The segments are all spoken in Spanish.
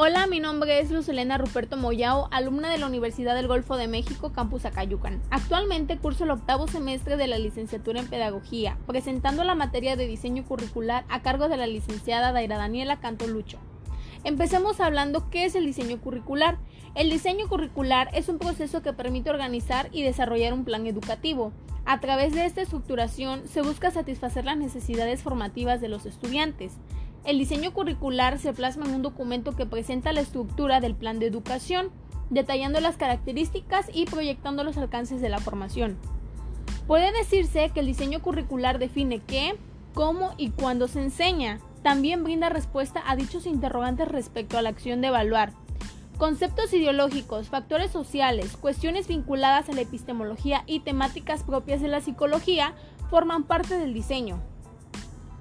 Hola, mi nombre es Lucelena Ruperto Moyao, alumna de la Universidad del Golfo de México, Campus Acayucan. Actualmente curso el octavo semestre de la licenciatura en Pedagogía, presentando la materia de diseño curricular a cargo de la licenciada Daira Daniela Cantolucho. Empecemos hablando qué es el diseño curricular. El diseño curricular es un proceso que permite organizar y desarrollar un plan educativo. A través de esta estructuración se busca satisfacer las necesidades formativas de los estudiantes. El diseño curricular se plasma en un documento que presenta la estructura del plan de educación, detallando las características y proyectando los alcances de la formación. Puede decirse que el diseño curricular define qué, cómo y cuándo se enseña. También brinda respuesta a dichos interrogantes respecto a la acción de evaluar. Conceptos ideológicos, factores sociales, cuestiones vinculadas a la epistemología y temáticas propias de la psicología forman parte del diseño.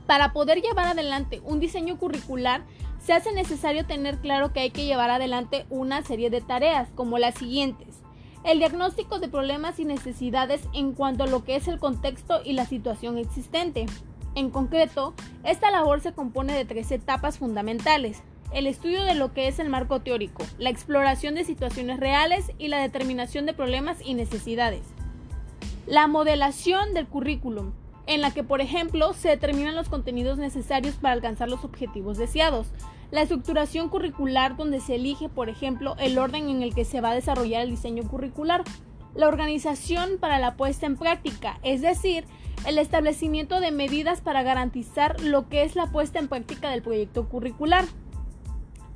Para poder llevar adelante un diseño curricular, se hace necesario tener claro que hay que llevar adelante una serie de tareas, como las siguientes. El diagnóstico de problemas y necesidades en cuanto a lo que es el contexto y la situación existente. En concreto, esta labor se compone de tres etapas fundamentales. El estudio de lo que es el marco teórico, la exploración de situaciones reales y la determinación de problemas y necesidades. La modelación del currículum, en la que, por ejemplo, se determinan los contenidos necesarios para alcanzar los objetivos deseados. La estructuración curricular donde se elige, por ejemplo, el orden en el que se va a desarrollar el diseño curricular. La organización para la puesta en práctica, es decir, el establecimiento de medidas para garantizar lo que es la puesta en práctica del proyecto curricular.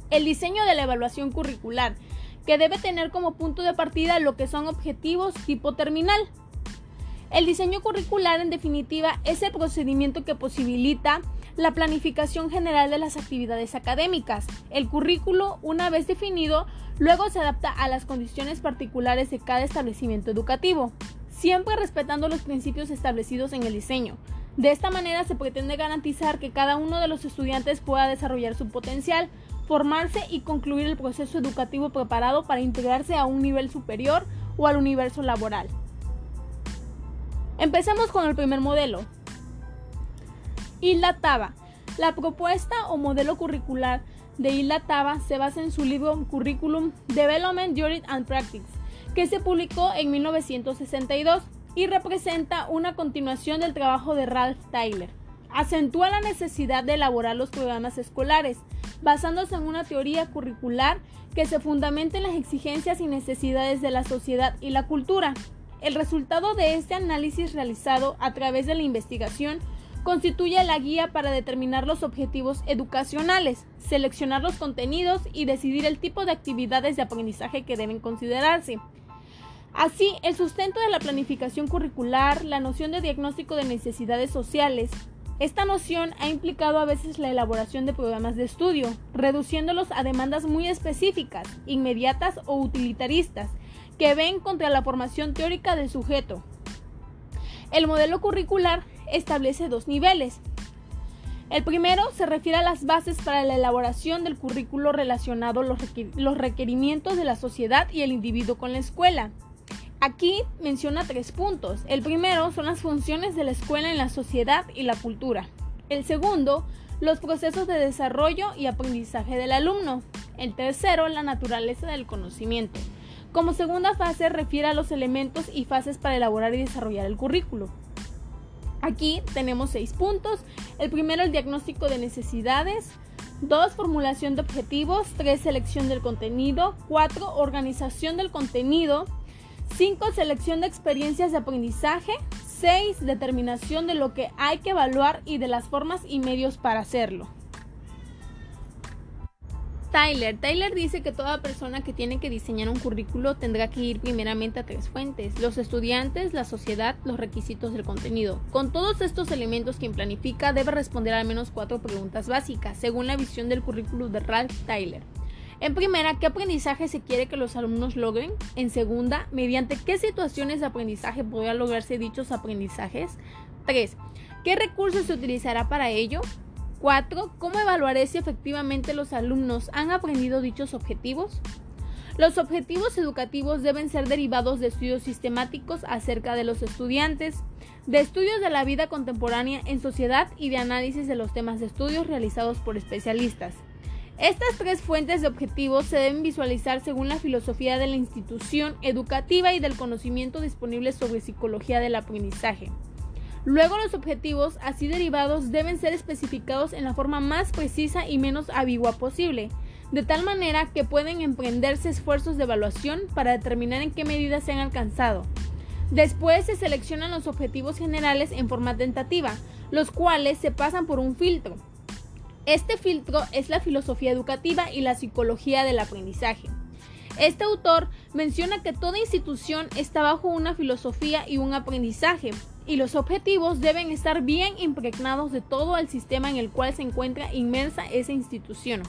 El diseño de la evaluación curricular, que debe tener como punto de partida lo que son objetivos tipo terminal. El diseño curricular, en definitiva, es el procedimiento que posibilita la planificación general de las actividades académicas. El currículo, una vez definido, luego se adapta a las condiciones particulares de cada establecimiento educativo, siempre respetando los principios establecidos en el diseño. De esta manera se pretende garantizar que cada uno de los estudiantes pueda desarrollar su potencial, formarse y concluir el proceso educativo preparado para integrarse a un nivel superior o al universo laboral. Empecemos con el primer modelo. Hilda Taba. La propuesta o modelo curricular de Hilda Taba se basa en su libro Curriculum Development Theory and Practice, que se publicó en 1962 y representa una continuación del trabajo de Ralph Tyler. Acentúa la necesidad de elaborar los programas escolares, basándose en una teoría curricular que se fundamenta en las exigencias y necesidades de la sociedad y la cultura, el resultado de este análisis realizado a través de la investigación constituye la guía para determinar los objetivos educacionales, seleccionar los contenidos y decidir el tipo de actividades de aprendizaje que deben considerarse. Así, el sustento de la planificación curricular, la noción de diagnóstico de necesidades sociales, esta noción ha implicado a veces la elaboración de programas de estudio, reduciéndolos a demandas muy específicas, inmediatas o utilitaristas, que ven contra la formación teórica del sujeto. El modelo curricular establece dos niveles. El primero se refiere a las bases para la elaboración del currículo relacionado a los requerimientos de la sociedad y el individuo con la escuela. Aquí menciona tres puntos. El primero son las funciones de la escuela en la sociedad y la cultura. El segundo, los procesos de desarrollo y aprendizaje del alumno. El tercero, la naturaleza del conocimiento. Como segunda fase refiere a los elementos y fases para elaborar y desarrollar el currículo. Aquí tenemos seis puntos. El primero, el diagnóstico de necesidades. 2. Formulación de objetivos. 3. Selección del contenido. 4. Organización del contenido. 5. Selección de experiencias de aprendizaje. 6. Determinación de lo que hay que evaluar y de las formas y medios para hacerlo. Tyler. Tyler dice que toda persona que tiene que diseñar un currículo tendrá que ir primeramente a tres fuentes, los estudiantes, la sociedad, los requisitos del contenido. Con todos estos elementos quien planifica debe responder al menos cuatro preguntas básicas, según la visión del currículo de Ralph Tyler. En primera, ¿qué aprendizaje se quiere que los alumnos logren? En segunda, ¿mediante qué situaciones de aprendizaje podrán lograrse dichos aprendizajes? 3. ¿Qué recursos se utilizará para ello? 4. ¿Cómo evaluaré si efectivamente los alumnos han aprendido dichos objetivos? Los objetivos educativos deben ser derivados de estudios sistemáticos acerca de los estudiantes, de estudios de la vida contemporánea en sociedad y de análisis de los temas de estudios realizados por especialistas. Estas tres fuentes de objetivos se deben visualizar según la filosofía de la institución educativa y del conocimiento disponible sobre psicología del aprendizaje. Luego los objetivos así derivados deben ser especificados en la forma más precisa y menos ambigua posible, de tal manera que pueden emprenderse esfuerzos de evaluación para determinar en qué medida se han alcanzado. Después se seleccionan los objetivos generales en forma tentativa, los cuales se pasan por un filtro, este filtro es la filosofía educativa y la psicología del aprendizaje. Este autor menciona que toda institución está bajo una filosofía y un aprendizaje, y los objetivos deben estar bien impregnados de todo el sistema en el cual se encuentra inmersa esa institución.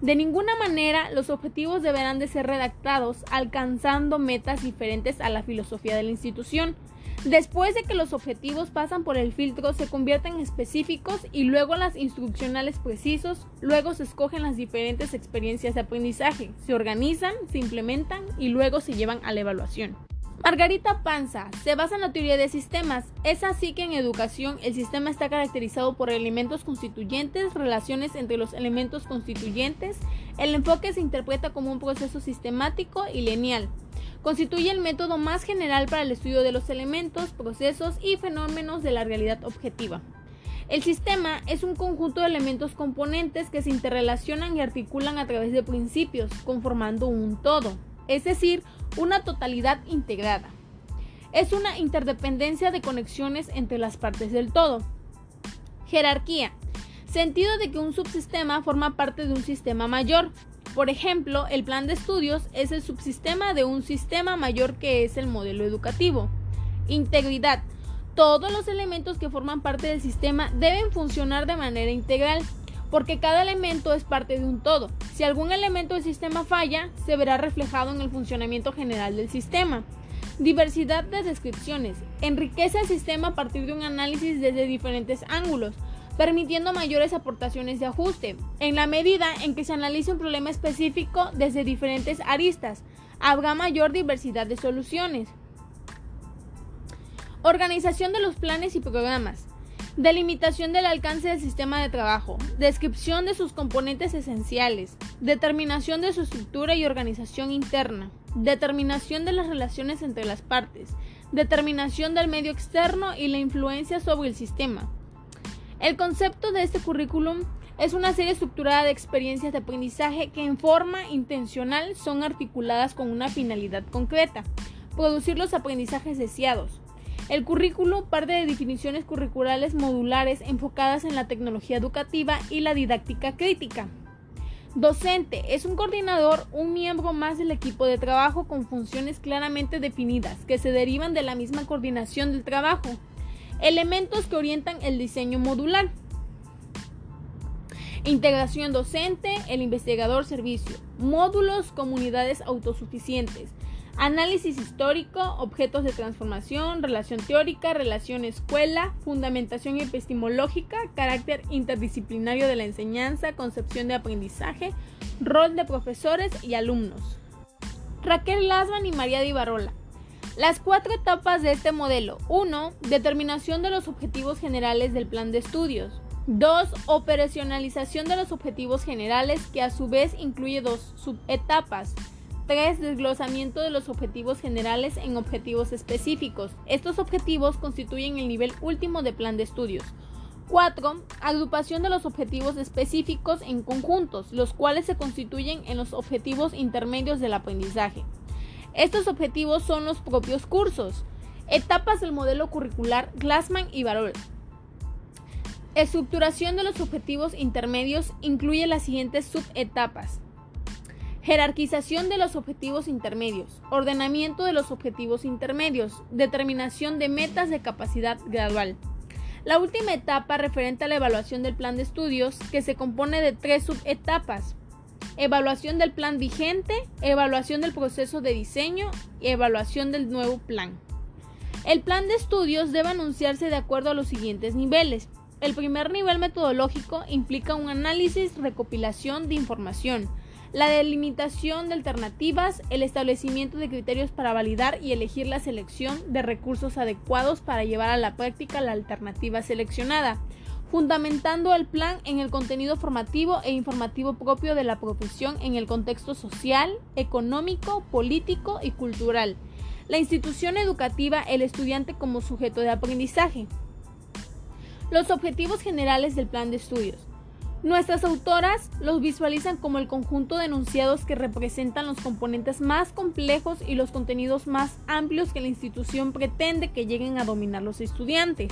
De ninguna manera los objetivos deberán de ser redactados alcanzando metas diferentes a la filosofía de la institución, Después de que los objetivos pasan por el filtro, se convierten en específicos y luego las instruccionales precisos, luego se escogen las diferentes experiencias de aprendizaje, se organizan, se implementan y luego se llevan a la evaluación. Margarita Panza se basa en la teoría de sistemas. Es así que en educación el sistema está caracterizado por elementos constituyentes, relaciones entre los elementos constituyentes. El enfoque se interpreta como un proceso sistemático y lineal constituye el método más general para el estudio de los elementos, procesos y fenómenos de la realidad objetiva. El sistema es un conjunto de elementos componentes que se interrelacionan y articulan a través de principios, conformando un todo, es decir, una totalidad integrada. Es una interdependencia de conexiones entre las partes del todo. Jerarquía. Sentido de que un subsistema forma parte de un sistema mayor, por ejemplo, el plan de estudios es el subsistema de un sistema mayor que es el modelo educativo. Integridad. Todos los elementos que forman parte del sistema deben funcionar de manera integral, porque cada elemento es parte de un todo. Si algún elemento del sistema falla, se verá reflejado en el funcionamiento general del sistema. Diversidad de descripciones. Enriquece el sistema a partir de un análisis desde diferentes ángulos permitiendo mayores aportaciones de ajuste, en la medida en que se analice un problema específico desde diferentes aristas, habrá mayor diversidad de soluciones. Organización de los planes y programas. Delimitación del alcance del sistema de trabajo. Descripción de sus componentes esenciales. Determinación de su estructura y organización interna. Determinación de las relaciones entre las partes. Determinación del medio externo y la influencia sobre el sistema. El concepto de este currículum es una serie estructurada de experiencias de aprendizaje que en forma intencional son articuladas con una finalidad concreta, producir los aprendizajes deseados. El currículo parte de definiciones curriculares modulares enfocadas en la tecnología educativa y la didáctica crítica. Docente es un coordinador, un miembro más del equipo de trabajo con funciones claramente definidas que se derivan de la misma coordinación del trabajo. Elementos que orientan el diseño modular. Integración docente, el investigador servicio. Módulos, comunidades autosuficientes. Análisis histórico, objetos de transformación, relación teórica, relación escuela, fundamentación epistemológica, carácter interdisciplinario de la enseñanza, concepción de aprendizaje, rol de profesores y alumnos. Raquel Lasman y María Di Barola. Las cuatro etapas de este modelo. 1. Determinación de los objetivos generales del plan de estudios. 2. Operacionalización de los objetivos generales que a su vez incluye dos subetapas. 3. Desglosamiento de los objetivos generales en objetivos específicos. Estos objetivos constituyen el nivel último de plan de estudios. 4. Agrupación de los objetivos específicos en conjuntos, los cuales se constituyen en los objetivos intermedios del aprendizaje. Estos objetivos son los propios cursos. Etapas del modelo curricular Glassman y Barol. Estructuración de los objetivos intermedios incluye las siguientes subetapas. Jerarquización de los objetivos intermedios, ordenamiento de los objetivos intermedios, determinación de metas de capacidad gradual. La última etapa referente a la evaluación del plan de estudios, que se compone de tres subetapas evaluación del plan vigente, evaluación del proceso de diseño y evaluación del nuevo plan. El plan de estudios debe anunciarse de acuerdo a los siguientes niveles. El primer nivel metodológico implica un análisis, recopilación de información, la delimitación de alternativas, el establecimiento de criterios para validar y elegir la selección de recursos adecuados para llevar a la práctica la alternativa seleccionada, fundamentando el plan en el contenido formativo e informativo propio de la profesión en el contexto social, económico, político y cultural. La institución educativa, el estudiante como sujeto de aprendizaje. Los objetivos generales del plan de estudios. Nuestras autoras los visualizan como el conjunto de enunciados que representan los componentes más complejos y los contenidos más amplios que la institución pretende que lleguen a dominar los estudiantes.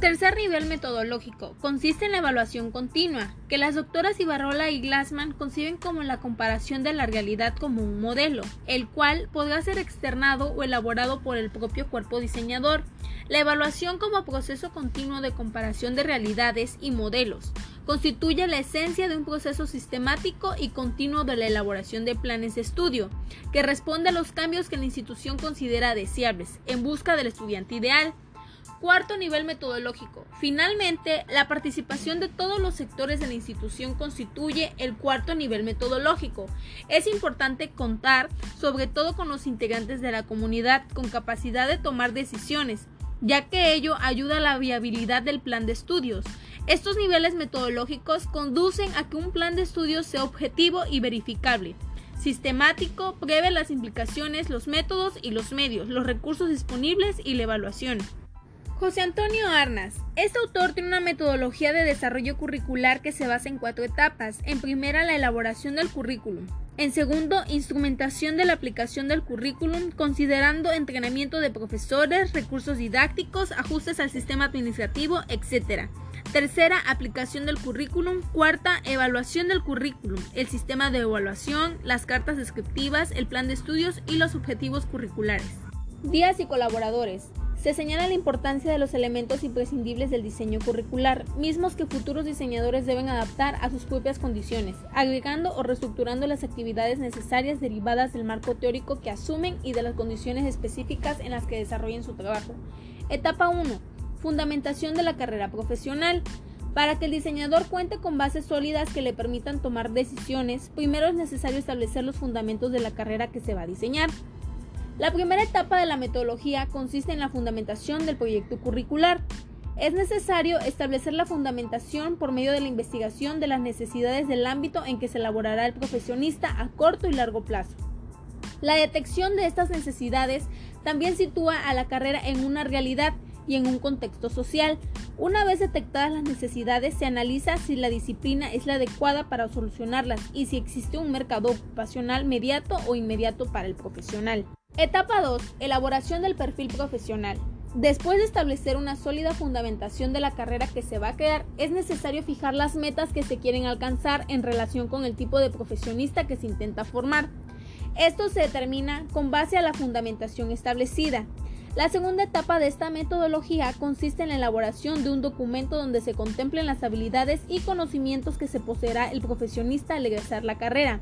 Tercer nivel metodológico consiste en la evaluación continua, que las doctoras Ibarrola y Glassman conciben como la comparación de la realidad como un modelo, el cual podrá ser externado o elaborado por el propio cuerpo diseñador. La evaluación como proceso continuo de comparación de realidades y modelos constituye la esencia de un proceso sistemático y continuo de la elaboración de planes de estudio, que responde a los cambios que la institución considera deseables en busca del estudiante ideal. Cuarto nivel metodológico. Finalmente, la participación de todos los sectores de la institución constituye el cuarto nivel metodológico. Es importante contar sobre todo con los integrantes de la comunidad con capacidad de tomar decisiones, ya que ello ayuda a la viabilidad del plan de estudios. Estos niveles metodológicos conducen a que un plan de estudios sea objetivo y verificable sistemático, prevé las implicaciones, los métodos y los medios, los recursos disponibles y la evaluación. José Antonio Arnas. Este autor tiene una metodología de desarrollo curricular que se basa en cuatro etapas. En primera, la elaboración del currículum. En segundo, instrumentación de la aplicación del currículum, considerando entrenamiento de profesores, recursos didácticos, ajustes al sistema administrativo, etc. Tercera, aplicación del currículum. Cuarta, evaluación del currículum, el sistema de evaluación, las cartas descriptivas, el plan de estudios y los objetivos curriculares. Días y colaboradores. Se señala la importancia de los elementos imprescindibles del diseño curricular, mismos que futuros diseñadores deben adaptar a sus propias condiciones, agregando o reestructurando las actividades necesarias derivadas del marco teórico que asumen y de las condiciones específicas en las que desarrollen su trabajo. Etapa 1. Fundamentación de la carrera profesional. Para que el diseñador cuente con bases sólidas que le permitan tomar decisiones, primero es necesario establecer los fundamentos de la carrera que se va a diseñar. La primera etapa de la metodología consiste en la fundamentación del proyecto curricular. Es necesario establecer la fundamentación por medio de la investigación de las necesidades del ámbito en que se elaborará el profesionista a corto y largo plazo. La detección de estas necesidades también sitúa a la carrera en una realidad y en un contexto social. Una vez detectadas las necesidades, se analiza si la disciplina es la adecuada para solucionarlas y si existe un mercado ocupacional mediato o inmediato para el profesional. Etapa 2. Elaboración del perfil profesional. Después de establecer una sólida fundamentación de la carrera que se va a crear, es necesario fijar las metas que se quieren alcanzar en relación con el tipo de profesionista que se intenta formar. Esto se determina con base a la fundamentación establecida. La segunda etapa de esta metodología consiste en la elaboración de un documento donde se contemplen las habilidades y conocimientos que se poseerá el profesionista al egresar la carrera.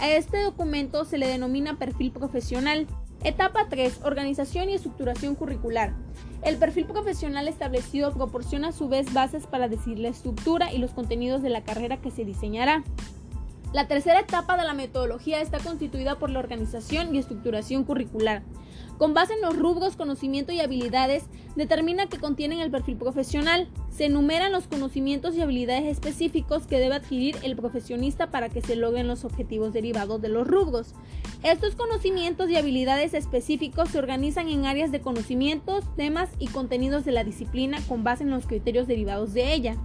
A este documento se le denomina perfil profesional. Etapa 3. Organización y estructuración curricular. El perfil profesional establecido proporciona a su vez bases para decidir la estructura y los contenidos de la carrera que se diseñará. La tercera etapa de la metodología está constituida por la organización y estructuración curricular. Con base en los rubros, conocimiento y habilidades, determina que contienen el perfil profesional. Se enumeran los conocimientos y habilidades específicos que debe adquirir el profesionista para que se logren los objetivos derivados de los rubros. Estos conocimientos y habilidades específicos se organizan en áreas de conocimientos, temas y contenidos de la disciplina con base en los criterios derivados de ella.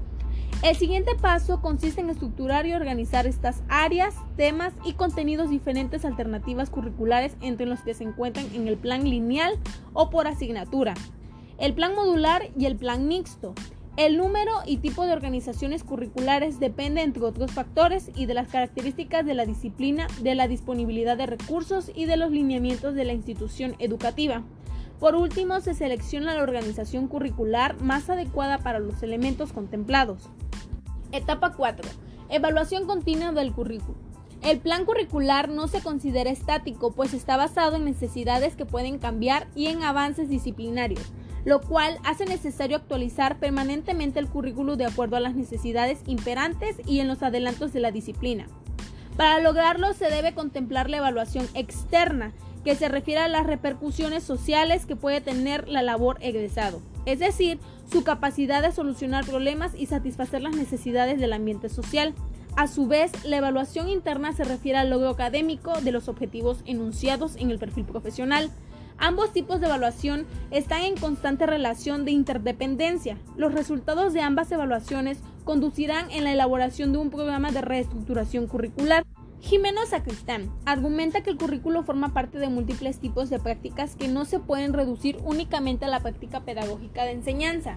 El siguiente paso consiste en estructurar y organizar estas áreas, temas y contenidos diferentes alternativas curriculares entre los que se encuentran en el plan lineal o por asignatura, el plan modular y el plan mixto. El número y tipo de organizaciones curriculares depende, entre otros factores, y de las características de la disciplina, de la disponibilidad de recursos y de los lineamientos de la institución educativa. Por último, se selecciona la organización curricular más adecuada para los elementos contemplados. Etapa 4. Evaluación continua del currículo. El plan curricular no se considera estático, pues está basado en necesidades que pueden cambiar y en avances disciplinarios, lo cual hace necesario actualizar permanentemente el currículo de acuerdo a las necesidades imperantes y en los adelantos de la disciplina. Para lograrlo se debe contemplar la evaluación externa, que se refiere a las repercusiones sociales que puede tener la labor egresado, es decir, su capacidad de solucionar problemas y satisfacer las necesidades del ambiente social. A su vez, la evaluación interna se refiere al logro académico de los objetivos enunciados en el perfil profesional. Ambos tipos de evaluación están en constante relación de interdependencia. Los resultados de ambas evaluaciones conducirán en la elaboración de un programa de reestructuración curricular. Jimeno Sacristán argumenta que el currículo forma parte de múltiples tipos de prácticas que no se pueden reducir únicamente a la práctica pedagógica de enseñanza.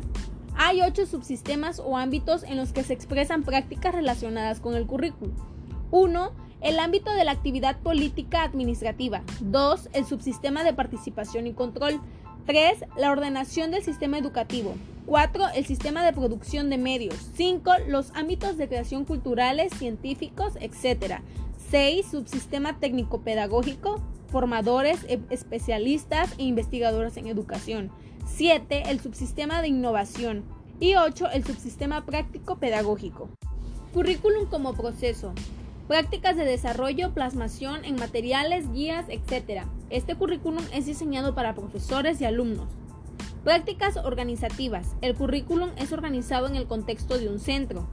Hay ocho subsistemas o ámbitos en los que se expresan prácticas relacionadas con el currículo. 1. El ámbito de la actividad política administrativa. 2. El subsistema de participación y control. 3. La ordenación del sistema educativo. 4. El sistema de producción de medios. 5. Los ámbitos de creación culturales, científicos, etc. 6. Subsistema técnico-pedagógico, formadores, e, especialistas e investigadores en educación. 7. El subsistema de innovación. Y 8. El subsistema práctico-pedagógico. Currículum como proceso. Prácticas de desarrollo, plasmación en materiales, guías, etc. Este currículum es diseñado para profesores y alumnos. Prácticas organizativas. El currículum es organizado en el contexto de un centro.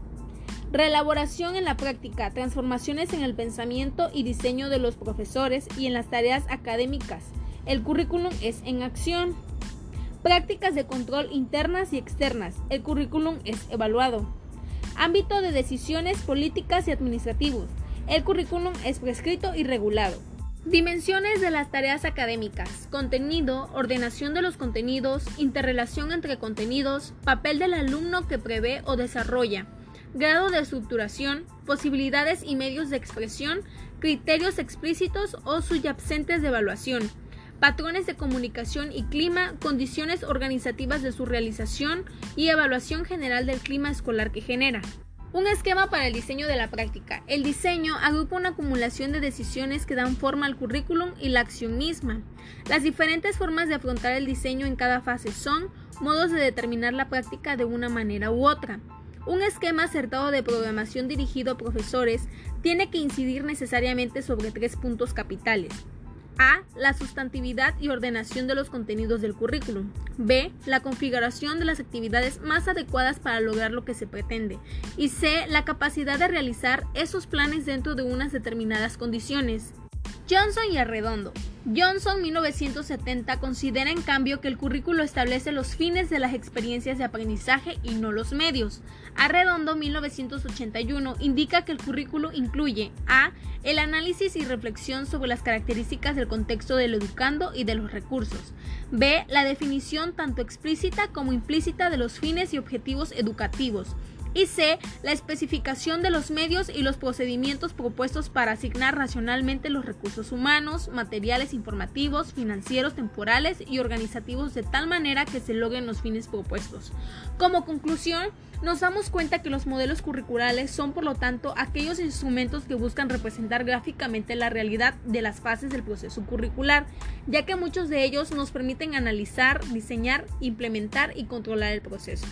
Reelaboración en la práctica, transformaciones en el pensamiento y diseño de los profesores y en las tareas académicas. El currículum es en acción. Prácticas de control internas y externas. El currículum es evaluado. Ámbito de decisiones políticas y administrativos. El currículum es prescrito y regulado. Dimensiones de las tareas académicas. Contenido, ordenación de los contenidos, interrelación entre contenidos, papel del alumno que prevé o desarrolla grado de estructuración, posibilidades y medios de expresión, criterios explícitos o subyacentes de evaluación, patrones de comunicación y clima, condiciones organizativas de su realización y evaluación general del clima escolar que genera. Un esquema para el diseño de la práctica. El diseño agrupa una acumulación de decisiones que dan forma al currículum y la acción misma. Las diferentes formas de afrontar el diseño en cada fase son modos de determinar la práctica de una manera u otra. Un esquema acertado de programación dirigido a profesores tiene que incidir necesariamente sobre tres puntos capitales. A. La sustantividad y ordenación de los contenidos del currículum. B. La configuración de las actividades más adecuadas para lograr lo que se pretende. Y C. La capacidad de realizar esos planes dentro de unas determinadas condiciones. Johnson y Arredondo. Johnson 1970 considera en cambio que el currículo establece los fines de las experiencias de aprendizaje y no los medios. Arredondo 1981 indica que el currículo incluye a. el análisis y reflexión sobre las características del contexto del educando y de los recursos. b. la definición tanto explícita como implícita de los fines y objetivos educativos y C. La especificación de los medios y los procedimientos propuestos para asignar racionalmente los recursos humanos, materiales informativos, financieros, temporales y organizativos de tal manera que se logren los fines propuestos. Como conclusión, nos damos cuenta que los modelos curriculares son por lo tanto aquellos instrumentos que buscan representar gráficamente la realidad de las fases del proceso curricular, ya que muchos de ellos nos permiten analizar, diseñar, implementar y controlar el proceso.